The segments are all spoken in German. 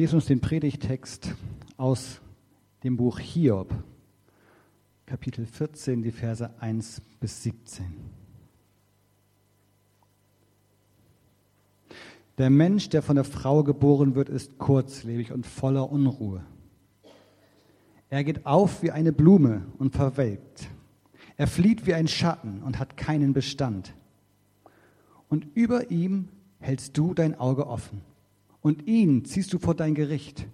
lese uns den Predigtext aus dem Buch Hiob, Kapitel 14, die Verse 1 bis 17. Der Mensch, der von der Frau geboren wird, ist kurzlebig und voller Unruhe. Er geht auf wie eine Blume und verwelkt. Er flieht wie ein Schatten und hat keinen Bestand. Und über ihm hältst du dein Auge offen. Und ihn ziehst du vor dein Gericht.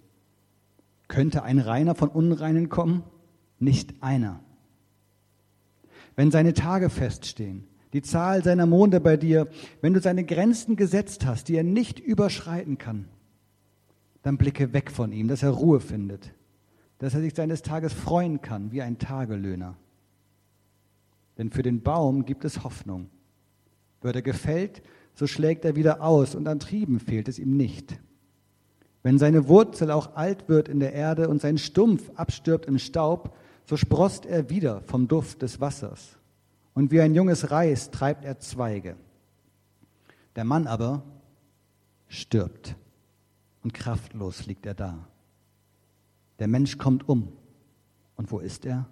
Könnte ein Reiner von Unreinen kommen? Nicht einer. Wenn seine Tage feststehen, die Zahl seiner Monde bei dir, wenn du seine Grenzen gesetzt hast, die er nicht überschreiten kann, dann blicke weg von ihm, dass er Ruhe findet, dass er sich seines Tages freuen kann wie ein Tagelöhner. Denn für den Baum gibt es Hoffnung. Wird er gefällt, so schlägt er wieder aus und an Trieben fehlt es ihm nicht. Wenn seine Wurzel auch alt wird in der Erde und sein Stumpf abstirbt im Staub, so sproßt er wieder vom Duft des Wassers. Und wie ein junges Reis treibt er Zweige. Der Mann aber stirbt und kraftlos liegt er da. Der Mensch kommt um. Und wo ist er?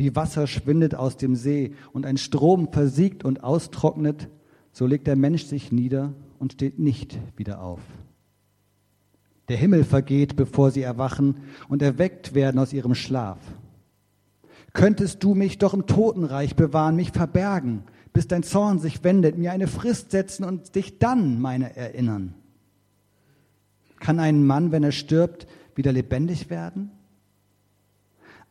Wie Wasser schwindet aus dem See und ein Strom versiegt und austrocknet, so legt der Mensch sich nieder und steht nicht wieder auf. Der Himmel vergeht, bevor sie erwachen und erweckt werden aus ihrem Schlaf. Könntest du mich doch im Totenreich bewahren, mich verbergen, bis dein Zorn sich wendet, mir eine Frist setzen und dich dann meine erinnern? Kann ein Mann, wenn er stirbt, wieder lebendig werden?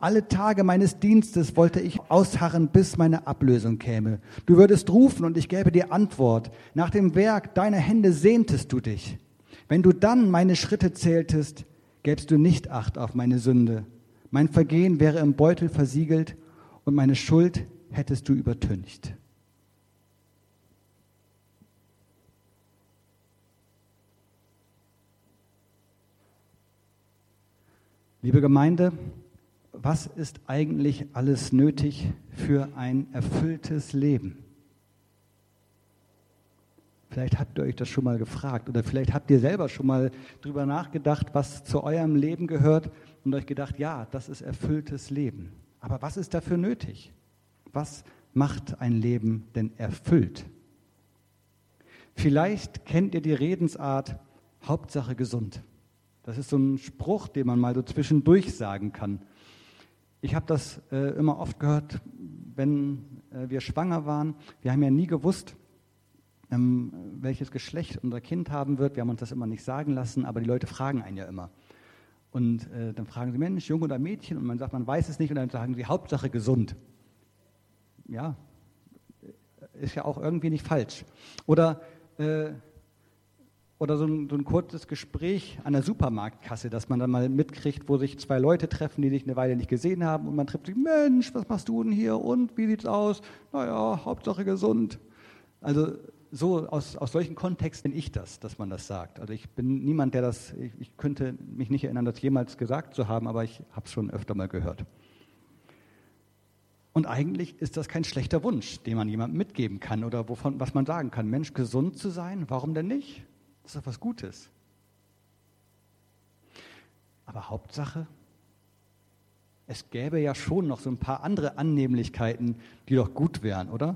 Alle Tage meines Dienstes wollte ich ausharren, bis meine Ablösung käme. Du würdest rufen und ich gäbe dir Antwort. Nach dem Werk deiner Hände sehntest du dich. Wenn du dann meine Schritte zähltest, gäbst du nicht Acht auf meine Sünde. Mein Vergehen wäre im Beutel versiegelt und meine Schuld hättest du übertüncht. Liebe Gemeinde, was ist eigentlich alles nötig für ein erfülltes Leben? Vielleicht habt ihr euch das schon mal gefragt oder vielleicht habt ihr selber schon mal drüber nachgedacht, was zu eurem Leben gehört und euch gedacht, ja, das ist erfülltes Leben. Aber was ist dafür nötig? Was macht ein Leben denn erfüllt? Vielleicht kennt ihr die Redensart Hauptsache gesund. Das ist so ein Spruch, den man mal so zwischendurch sagen kann. Ich habe das äh, immer oft gehört, wenn äh, wir schwanger waren. Wir haben ja nie gewusst, ähm, welches Geschlecht unser Kind haben wird. Wir haben uns das immer nicht sagen lassen, aber die Leute fragen einen ja immer. Und äh, dann fragen sie, Mensch, Junge oder Mädchen? Und man sagt, man weiß es nicht. Und dann sagen sie, Hauptsache gesund. Ja, ist ja auch irgendwie nicht falsch. Oder äh, oder so ein, so ein, kurzes Gespräch an der Supermarktkasse, dass man dann mal mitkriegt, wo sich zwei Leute treffen, die sich eine Weile nicht gesehen haben und man trifft sich, Mensch, was machst du denn hier und wie sieht's aus? Naja, Hauptsache gesund. Also so aus, aus solchen Kontexten bin ich das, dass man das sagt. Also ich bin niemand, der das, ich, ich könnte mich nicht erinnern, das jemals gesagt zu haben, aber ich habe es schon öfter mal gehört. Und eigentlich ist das kein schlechter Wunsch, den man jemandem mitgeben kann oder wovon, was man sagen kann. Mensch, gesund zu sein, warum denn nicht? Das ist doch was Gutes. Aber Hauptsache, es gäbe ja schon noch so ein paar andere Annehmlichkeiten, die doch gut wären, oder?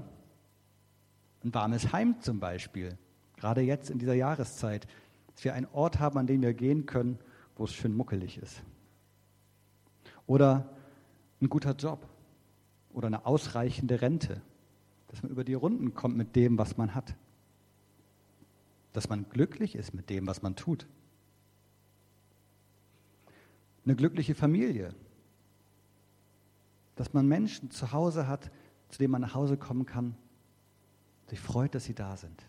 Ein warmes Heim zum Beispiel, gerade jetzt in dieser Jahreszeit, dass wir einen Ort haben, an dem wir gehen können, wo es schön muckelig ist. Oder ein guter Job oder eine ausreichende Rente, dass man über die Runden kommt mit dem, was man hat dass man glücklich ist mit dem, was man tut. Eine glückliche Familie, dass man Menschen zu Hause hat, zu denen man nach Hause kommen kann, sich freut, dass sie da sind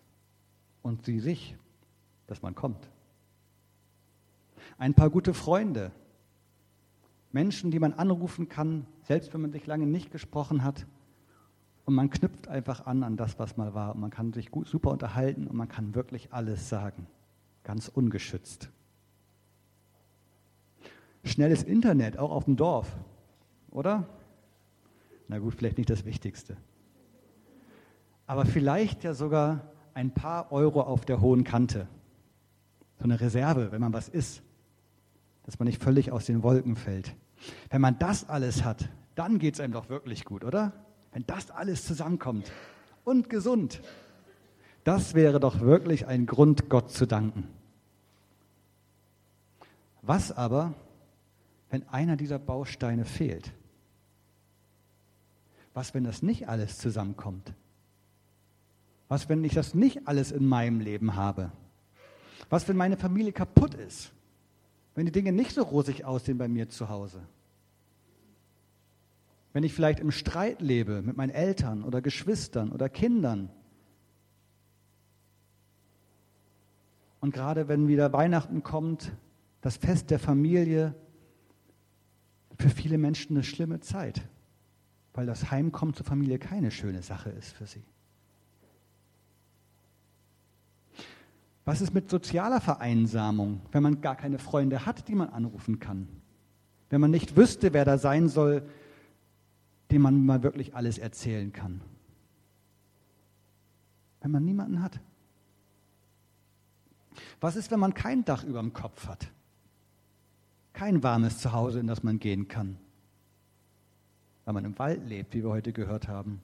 und sie sich, dass man kommt. Ein paar gute Freunde, Menschen, die man anrufen kann, selbst wenn man sich lange nicht gesprochen hat und man knüpft einfach an an das, was mal war. Und man kann sich gut, super unterhalten und man kann wirklich alles sagen. Ganz ungeschützt. Schnelles Internet, auch auf dem Dorf, oder? Na gut, vielleicht nicht das Wichtigste. Aber vielleicht ja sogar ein paar Euro auf der hohen Kante. So eine Reserve, wenn man was isst, dass man nicht völlig aus den Wolken fällt. Wenn man das alles hat, dann geht es einem doch wirklich gut, oder? Wenn das alles zusammenkommt und gesund, das wäre doch wirklich ein Grund, Gott zu danken. Was aber, wenn einer dieser Bausteine fehlt? Was, wenn das nicht alles zusammenkommt? Was, wenn ich das nicht alles in meinem Leben habe? Was, wenn meine Familie kaputt ist? Wenn die Dinge nicht so rosig aussehen bei mir zu Hause? Wenn ich vielleicht im Streit lebe mit meinen Eltern oder Geschwistern oder Kindern? Und gerade wenn wieder Weihnachten kommt, das Fest der Familie, für viele Menschen eine schlimme Zeit, weil das Heimkommen zur Familie keine schöne Sache ist für sie. Was ist mit sozialer Vereinsamung, wenn man gar keine Freunde hat, die man anrufen kann? Wenn man nicht wüsste, wer da sein soll, dem man mal wirklich alles erzählen kann? Wenn man niemanden hat? Was ist, wenn man kein Dach über dem Kopf hat? Kein warmes Zuhause, in das man gehen kann? Weil man im Wald lebt, wie wir heute gehört haben?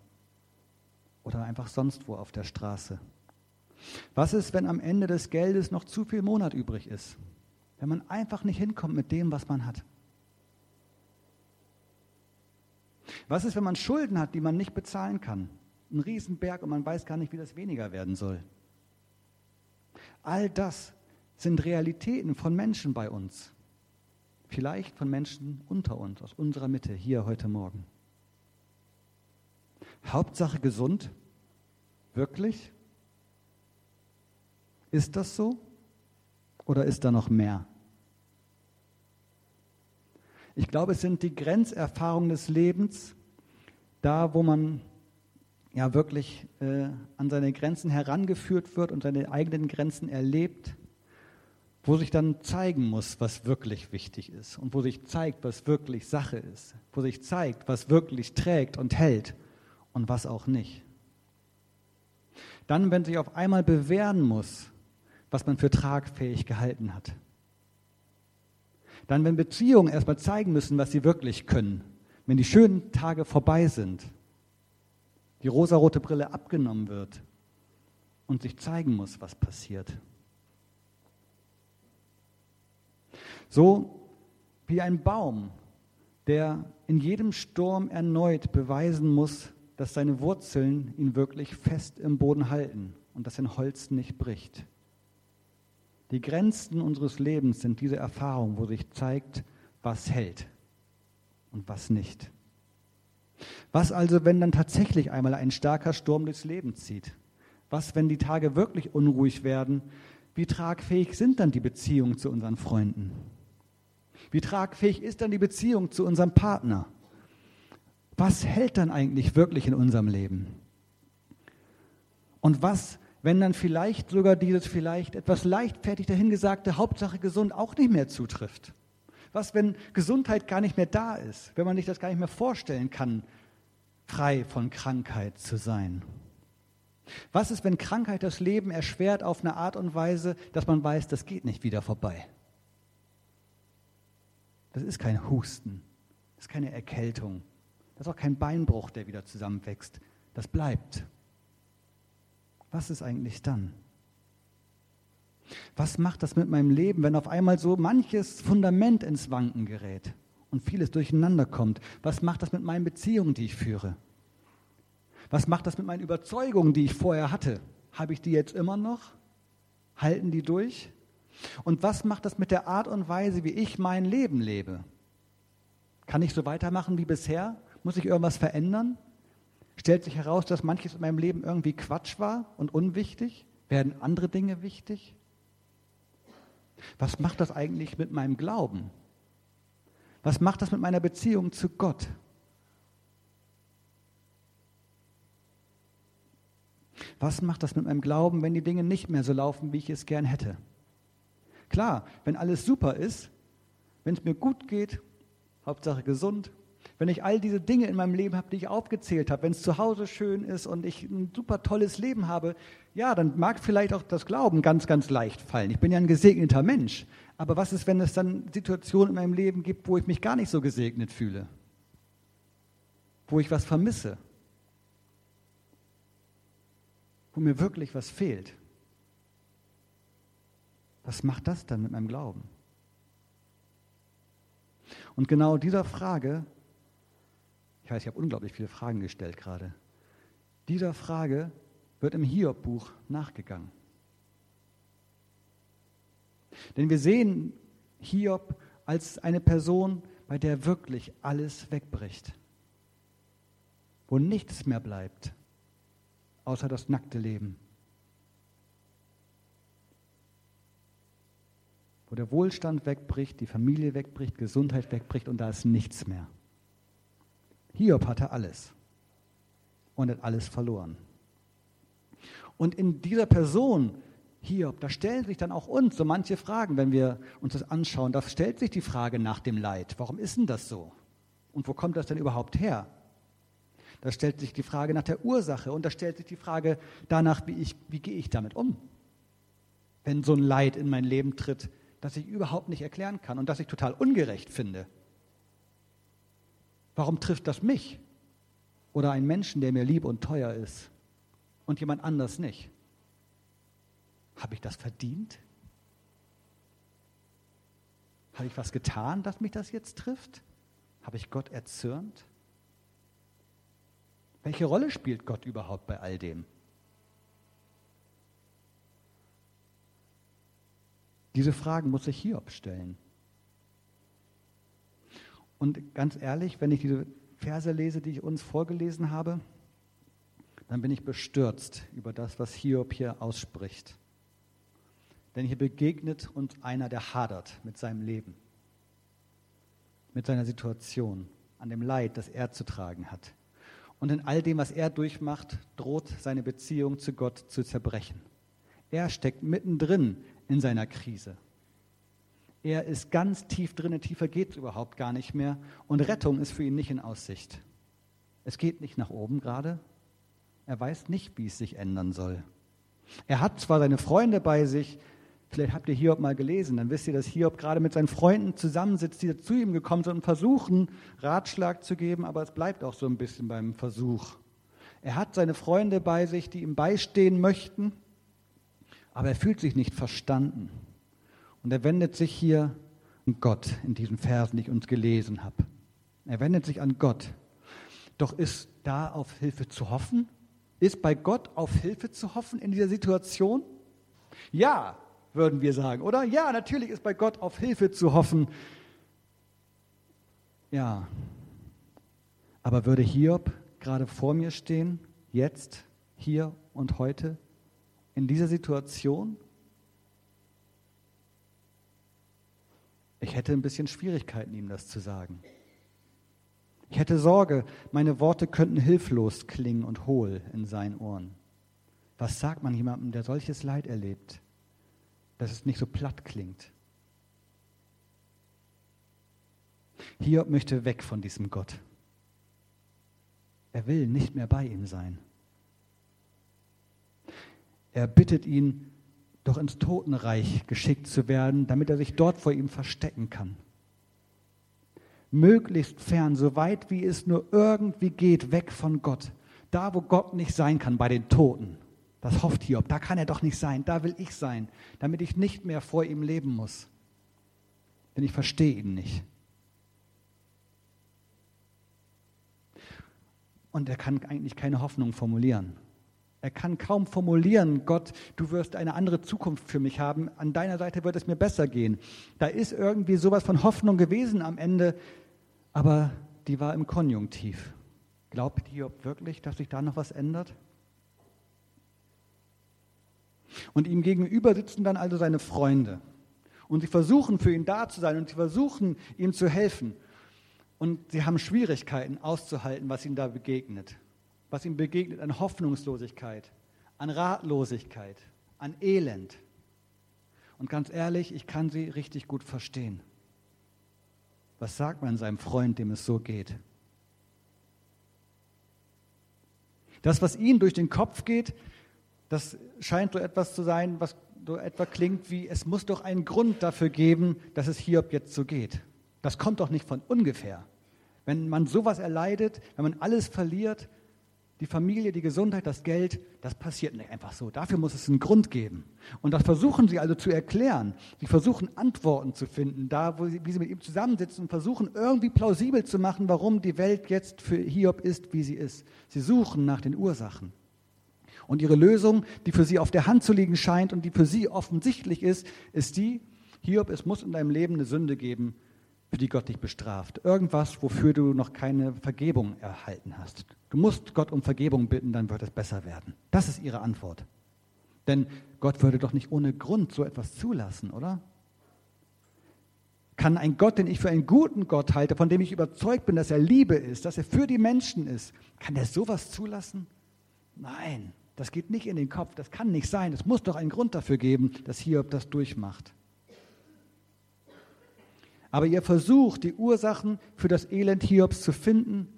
Oder einfach sonst wo auf der Straße? Was ist, wenn am Ende des Geldes noch zu viel Monat übrig ist? Wenn man einfach nicht hinkommt mit dem, was man hat? Was ist, wenn man Schulden hat, die man nicht bezahlen kann? Ein Riesenberg und man weiß gar nicht, wie das weniger werden soll. All das sind Realitäten von Menschen bei uns. Vielleicht von Menschen unter uns, aus unserer Mitte, hier heute Morgen. Hauptsache gesund? Wirklich? Ist das so? Oder ist da noch mehr? Ich glaube, es sind die Grenzerfahrungen des Lebens, da wo man ja wirklich äh, an seine Grenzen herangeführt wird und seine eigenen Grenzen erlebt, wo sich dann zeigen muss, was wirklich wichtig ist und wo sich zeigt, was wirklich Sache ist, wo sich zeigt, was wirklich trägt und hält und was auch nicht. Dann, wenn sich auf einmal bewähren muss, was man für tragfähig gehalten hat. Dann, wenn Beziehungen erstmal zeigen müssen, was sie wirklich können, wenn die schönen Tage vorbei sind, die rosarote Brille abgenommen wird und sich zeigen muss, was passiert. So wie ein Baum, der in jedem Sturm erneut beweisen muss, dass seine Wurzeln ihn wirklich fest im Boden halten und dass sein Holz nicht bricht. Die Grenzen unseres Lebens sind diese Erfahrung, wo sich zeigt, was hält und was nicht. Was also, wenn dann tatsächlich einmal ein starker Sturm durchs Leben zieht? Was, wenn die Tage wirklich unruhig werden? Wie tragfähig sind dann die Beziehungen zu unseren Freunden? Wie tragfähig ist dann die Beziehung zu unserem Partner? Was hält dann eigentlich wirklich in unserem Leben? Und was wenn dann vielleicht sogar dieses vielleicht etwas leichtfertig dahingesagte Hauptsache gesund auch nicht mehr zutrifft? Was, wenn Gesundheit gar nicht mehr da ist, wenn man sich das gar nicht mehr vorstellen kann, frei von Krankheit zu sein? Was ist, wenn Krankheit das Leben erschwert auf eine Art und Weise, dass man weiß, das geht nicht wieder vorbei? Das ist kein Husten, das ist keine Erkältung, das ist auch kein Beinbruch, der wieder zusammenwächst. Das bleibt was ist eigentlich dann? Was macht das mit meinem Leben, wenn auf einmal so manches Fundament ins Wanken gerät und vieles durcheinander kommt? Was macht das mit meinen Beziehungen, die ich führe? Was macht das mit meinen Überzeugungen, die ich vorher hatte? Habe ich die jetzt immer noch? Halten die durch? Und was macht das mit der Art und Weise, wie ich mein Leben lebe? Kann ich so weitermachen wie bisher? Muss ich irgendwas verändern? Stellt sich heraus, dass manches in meinem Leben irgendwie Quatsch war und unwichtig? Werden andere Dinge wichtig? Was macht das eigentlich mit meinem Glauben? Was macht das mit meiner Beziehung zu Gott? Was macht das mit meinem Glauben, wenn die Dinge nicht mehr so laufen, wie ich es gern hätte? Klar, wenn alles super ist, wenn es mir gut geht, Hauptsache gesund, Wenn ich all diese Dinge in meinem Leben habe, die ich aufgezählt habe, wenn es zu Hause schön ist und ich ein super tolles Leben habe, ja, dann mag vielleicht auch das Glauben ganz, ganz leicht fallen. Ich bin ja ein gesegneter Mensch. Aber was ist, wenn es dann Situationen in meinem Leben gibt, wo ich mich gar nicht so gesegnet fühle? Wo ich was vermisse? Wo mir wirklich was fehlt? Was macht das dann mit meinem Glauben? Und genau dieser Frage, weiß, ich habe unglaublich viele Fragen gestellt gerade, dieser Frage wird im Hiob-Buch nachgegangen. Denn wir sehen Hiob als eine Person, bei der wirklich alles wegbricht, wo nichts mehr bleibt, außer das nackte Leben, wo der Wohlstand wegbricht, die Familie wegbricht, Gesundheit wegbricht und da ist nichts mehr. Hiob hatte alles und hat alles verloren. Und in dieser Person Hiob, da stellen sich dann auch uns so manche Fragen, wenn wir uns das anschauen. Da stellt sich die Frage nach dem Leid. Warum ist denn das so? Und wo kommt das denn überhaupt her? Da stellt sich die Frage nach der Ursache und da stellt sich die Frage danach, wie, ich, wie gehe ich damit um? Wenn so ein Leid in mein Leben tritt, das ich überhaupt nicht erklären kann und das ich total ungerecht finde. Warum trifft das mich? Oder einen Menschen, der mir lieb und teuer ist und jemand anders nicht? Habe ich das verdient? Habe ich was getan, dass mich das jetzt trifft? Habe ich Gott erzürnt? Welche Rolle spielt Gott überhaupt bei all dem? Diese Fragen muss sich Hiob stellen. Und ganz ehrlich, wenn ich diese Verse lese, die ich uns vorgelesen habe, dann bin ich bestürzt über das, was Hiob hier ausspricht. Denn hier begegnet uns einer, der hadert mit seinem Leben, mit seiner Situation, an dem Leid, das er zu tragen hat. Und in all dem, was er durchmacht, droht seine Beziehung zu Gott zu zerbrechen. Er steckt mittendrin in seiner Krise. Er ist ganz tief drin, tiefer geht es überhaupt gar nicht mehr. Und Rettung ist für ihn nicht in Aussicht. Es geht nicht nach oben gerade. Er weiß nicht, wie es sich ändern soll. Er hat zwar seine Freunde bei sich, Vielleicht habt ihr Hiob mal gelesen, dann wisst ihr, dass Hiob gerade mit seinen Freunden zusammensitzt, die zu ihm gekommen sind und versuchen, Ratschlag zu geben, aber es bleibt auch so ein bisschen beim Versuch. Er hat seine Freunde bei sich, die ihm beistehen möchten, aber er fühlt sich nicht verstanden. Und er wendet sich hier an Gott in diesen Versen, die ich uns gelesen habe. Er wendet sich an Gott. Doch ist da auf Hilfe zu hoffen? Ist bei Gott auf Hilfe zu hoffen in dieser Situation? Ja, würden wir sagen, oder? Ja, natürlich ist bei Gott auf Hilfe zu hoffen. Ja, aber würde Hiob gerade vor mir stehen, jetzt, hier und heute, in dieser Situation? Ich hätte ein bisschen Schwierigkeiten, ihm das zu sagen. Ich hätte Sorge, meine Worte könnten hilflos klingen und hohl in seinen Ohren. Was sagt man jemandem, der solches Leid erlebt? dass es nicht so platt klingt. Hiob möchte weg von diesem Gott. Er will nicht mehr bei ihm sein. Er bittet ihn, doch ins Totenreich geschickt zu werden, damit er sich dort vor ihm verstecken kann. Möglichst fern, so weit wie es nur irgendwie geht, weg von Gott. Da, wo Gott nicht sein kann, bei den Toten. Das hofft Hiob. Da kann er doch nicht sein. Da will ich sein, damit ich nicht mehr vor ihm leben muss. Denn ich verstehe ihn nicht. Und er kann eigentlich keine Hoffnung formulieren. Er kann kaum formulieren, Gott, du wirst eine andere Zukunft für mich haben. An deiner Seite wird es mir besser gehen. Da ist irgendwie sowas von Hoffnung gewesen am Ende, aber die war im Konjunktiv. Glaubt Hiob wirklich, dass sich da noch was ändert? Und ihm gegenüber sitzen dann also seine Freunde. Und sie versuchen für ihn da zu sein und sie versuchen ihm zu helfen. Und sie haben Schwierigkeiten auszuhalten, was ihm da begegnet was ihm begegnet an Hoffnungslosigkeit, an Ratlosigkeit, an Elend. Und ganz ehrlich, ich kann sie richtig gut verstehen. Was sagt man seinem Freund, dem es so geht? Das, was ihm durch den Kopf geht, das scheint so etwas zu sein, was so etwa klingt wie, es muss doch einen Grund dafür geben, dass es Hiob jetzt so geht. Das kommt doch nicht von ungefähr. Wenn man sowas erleidet, wenn man alles verliert, die Familie, die Gesundheit, das Geld, das passiert nicht einfach so. Dafür muss es einen Grund geben. Und das versuchen sie also zu erklären. Sie versuchen Antworten zu finden, da wo sie, wie sie mit ihm zusammensitzen und versuchen irgendwie plausibel zu machen, warum die Welt jetzt für Hiob ist, wie sie ist. Sie suchen nach den Ursachen. Und ihre Lösung, die für sie auf der Hand zu liegen scheint und die für sie offensichtlich ist, ist die, Hiob, es muss in deinem Leben eine Sünde geben, für die Gott dich bestraft. Irgendwas, wofür du noch keine Vergebung erhalten hast. Du musst Gott um Vergebung bitten, dann wird es besser werden. Das ist ihre Antwort. Denn Gott würde doch nicht ohne Grund so etwas zulassen, oder? Kann ein Gott, den ich für einen guten Gott halte, von dem ich überzeugt bin, dass er Liebe ist, dass er für die Menschen ist, kann er sowas zulassen? Nein, das geht nicht in den Kopf, das kann nicht sein. Es muss doch einen Grund dafür geben, dass Hiob das durchmacht. Aber ihr Versuch, die Ursachen für das Elend Hiobs zu finden,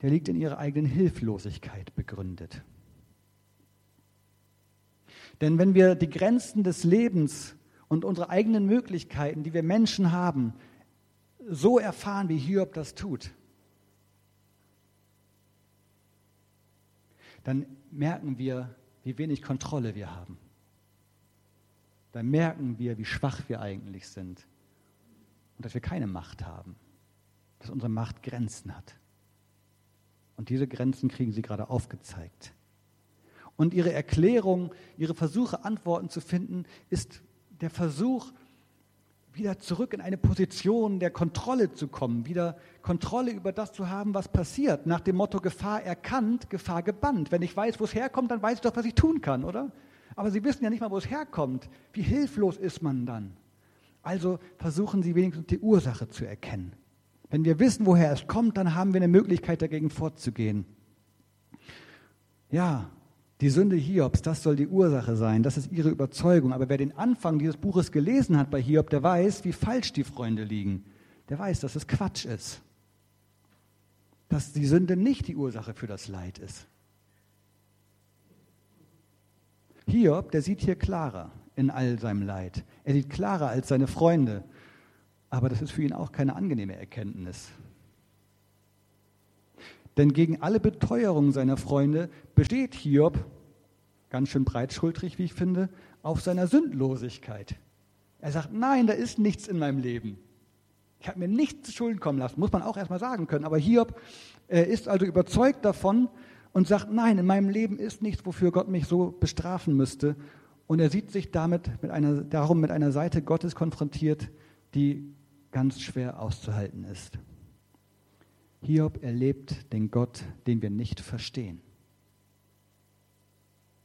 der liegt in ihrer eigenen Hilflosigkeit begründet. Denn wenn wir die Grenzen des Lebens und unsere eigenen Möglichkeiten, die wir Menschen haben, so erfahren, wie Hiob das tut, dann merken wir, wie wenig Kontrolle wir haben. Dann merken wir, wie schwach wir eigentlich sind und dass wir keine Macht haben, dass unsere Macht Grenzen hat. Und diese Grenzen kriegen sie gerade aufgezeigt. Und ihre Erklärung, ihre Versuche, Antworten zu finden, ist der Versuch, wieder zurück in eine Position der Kontrolle zu kommen, wieder Kontrolle über das zu haben, was passiert, nach dem Motto Gefahr erkannt, Gefahr gebannt. Wenn ich weiß, wo es herkommt, dann weiß ich doch, was ich tun kann, oder? Aber sie wissen ja nicht mal, wo es herkommt. Wie hilflos ist man dann? Also versuchen Sie wenigstens die Ursache zu erkennen. Wenn wir wissen, woher es kommt, dann haben wir eine Möglichkeit dagegen vorzugehen. Ja, die Sünde Hiobs, das soll die Ursache sein, das ist ihre Überzeugung. Aber wer den Anfang dieses Buches gelesen hat bei Hiob, der weiß, wie falsch die Freunde liegen. Der weiß, dass es Quatsch ist. Dass die Sünde nicht die Ursache für das Leid ist. Hiob, der sieht hier klarer in all seinem Leid. Er sieht klarer als seine Freunde. Aber das ist für ihn auch keine angenehme Erkenntnis. Denn gegen alle Beteuerungen seiner Freunde besteht Hiob, ganz schön breitschultrig, wie ich finde, auf seiner Sündlosigkeit. Er sagt, nein, da ist nichts in meinem Leben. Ich habe mir nichts zu Schulden kommen lassen, muss man auch erstmal sagen können. Aber Hiob äh, ist also überzeugt davon und sagt, nein, in meinem Leben ist nichts, wofür Gott mich so bestrafen müsste. Und er sieht sich damit mit einer, darum mit einer Seite Gottes konfrontiert, die ganz schwer auszuhalten ist. Hiob erlebt den Gott, den wir nicht verstehen.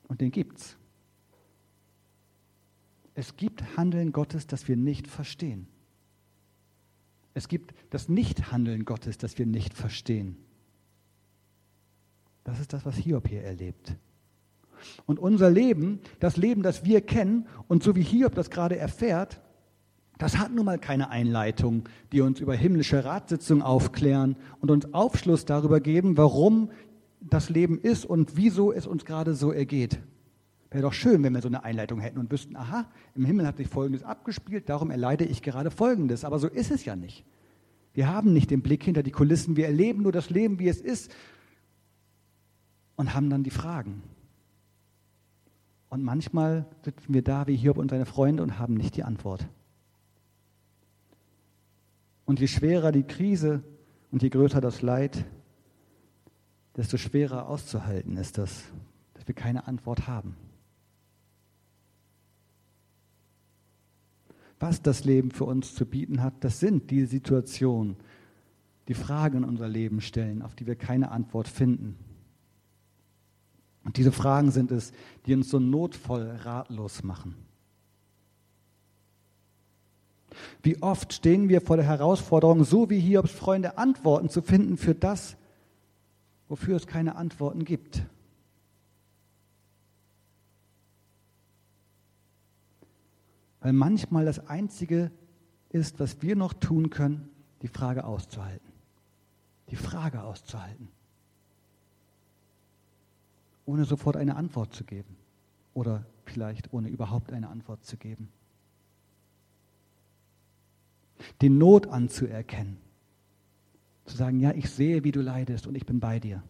Und den gibt's. Es gibt Handeln Gottes, das wir nicht verstehen. Es gibt das Nichthandeln Gottes, das wir nicht verstehen. Das ist das, was Hiob hier erlebt. Und unser Leben, das Leben, das wir kennen und so wie Hiob das gerade erfährt, das hat nun mal keine Einleitung, die uns über himmlische Ratssitzungen aufklären und uns Aufschluss darüber geben, warum das Leben ist und wieso es uns gerade so ergeht. Wäre doch schön, wenn wir so eine Einleitung hätten und wüssten, aha, im Himmel hat sich Folgendes abgespielt, darum erleide ich gerade Folgendes. Aber so ist es ja nicht. Wir haben nicht den Blick hinter die Kulissen, wir erleben nur das Leben, wie es ist und haben dann die Fragen. Und manchmal sitzen wir da wie Hiob und seine Freunde und haben nicht die Antwort. Und je schwerer die Krise und je größer das Leid, desto schwerer auszuhalten ist das, dass wir keine Antwort haben. Was das Leben für uns zu bieten hat, das sind die Situationen, die Fragen in unser Leben stellen, auf die wir keine Antwort finden. Und diese Fragen sind es, die uns so notvoll ratlos machen. Wie oft stehen wir vor der Herausforderung, so wie Hiobs Freunde, Antworten zu finden für das, wofür es keine Antworten gibt. Weil manchmal das Einzige ist, was wir noch tun können, die Frage auszuhalten. Die Frage auszuhalten. Ohne sofort eine Antwort zu geben oder vielleicht ohne überhaupt eine Antwort zu geben. Die Not anzuerkennen, zu sagen, ja, ich sehe, wie du leidest und ich bin bei dir.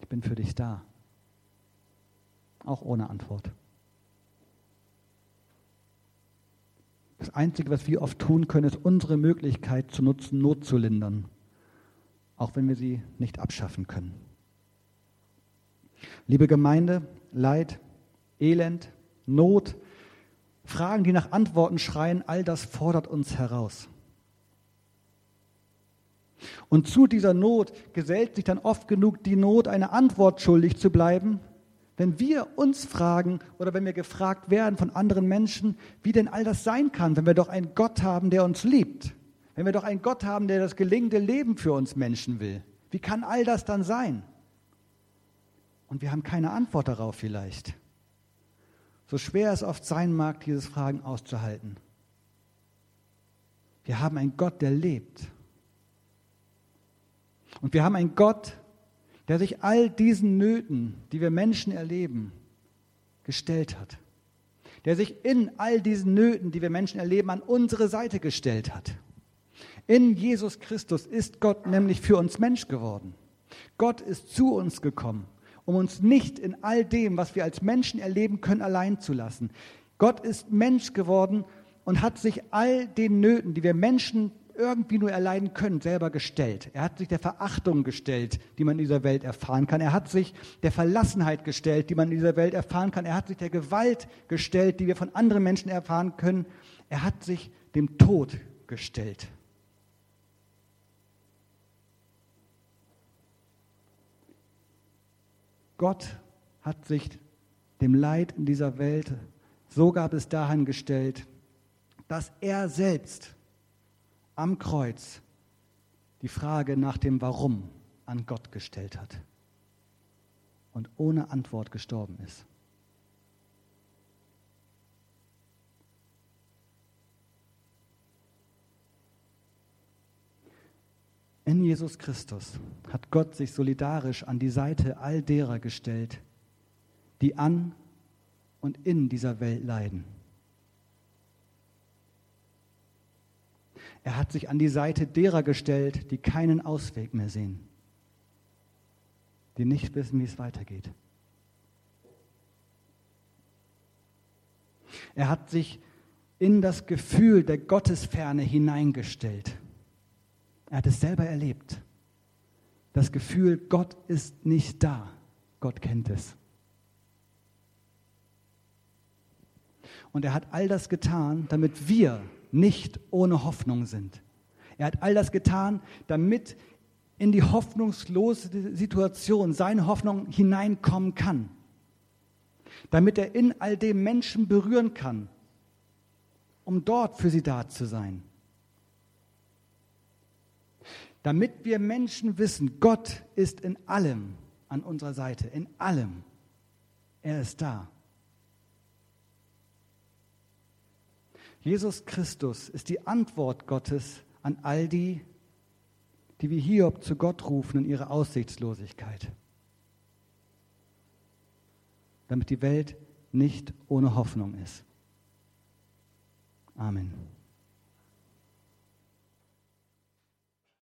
Ich bin für dich da, auch ohne Antwort. Das Einzige, was wir oft tun können, ist unsere Möglichkeit zu nutzen, Not zu lindern, auch wenn wir sie nicht abschaffen können. Liebe Gemeinde, Leid, Elend, Not, Fragen, die nach Antworten schreien, all das fordert uns heraus. Und zu dieser Not gesellt sich dann oft genug die Not, eine Antwort schuldig zu bleiben, wenn wir uns fragen oder wenn wir gefragt werden von anderen Menschen, wie denn all das sein kann, wenn wir doch einen Gott haben, der uns liebt, wenn wir doch einen Gott haben, der das gelingende Leben für uns Menschen will. Wie kann all das dann sein? Und wir haben keine Antwort darauf vielleicht. So schwer es oft sein mag, diese Fragen auszuhalten. Wir haben einen Gott, der lebt. Und wir haben einen Gott, der sich all diesen Nöten, die wir Menschen erleben, gestellt hat. Der sich in all diesen Nöten, die wir Menschen erleben, an unsere Seite gestellt hat. In Jesus Christus ist Gott nämlich für uns Mensch geworden. Gott ist zu uns gekommen, um uns nicht in all dem, was wir als Menschen erleben können, allein zu lassen. Gott ist Mensch geworden und hat sich all den Nöten, die wir Menschen irgendwie nur erleiden können, selber gestellt. Er hat sich der Verachtung gestellt, die man in dieser Welt erfahren kann. Er hat sich der Verlassenheit gestellt, die man in dieser Welt erfahren kann. Er hat sich der Gewalt gestellt, die wir von anderen Menschen erfahren können. Er hat sich dem Tod gestellt. Gott hat sich dem Leid in dieser Welt sogar bis dahin gestellt, dass er selbst am Kreuz die Frage nach dem Warum an Gott gestellt hat und ohne Antwort gestorben ist. In Jesus Christus hat Gott sich solidarisch an die Seite all derer gestellt, die an und in dieser Welt leiden. Er hat sich an die Seite derer gestellt, die keinen Ausweg mehr sehen, die nicht wissen, wie es weitergeht. Er hat sich in das Gefühl der Gottesferne hineingestellt. Er hat es selber erlebt. Das Gefühl, Gott ist nicht da. Gott kennt es. Und er hat all das getan, damit wir nicht ohne Hoffnung sind. Er hat all das getan, damit in die hoffnungslose Situation seine Hoffnung hineinkommen kann. Damit er in all dem Menschen berühren kann, um dort für sie da zu sein. Damit wir Menschen wissen, Gott ist in allem an unserer Seite, in allem. Er ist da. Jesus Christus ist die Antwort Gottes an all die, die wie Hiob zu Gott rufen in ihrer Aussichtslosigkeit, damit die Welt nicht ohne Hoffnung ist. Amen.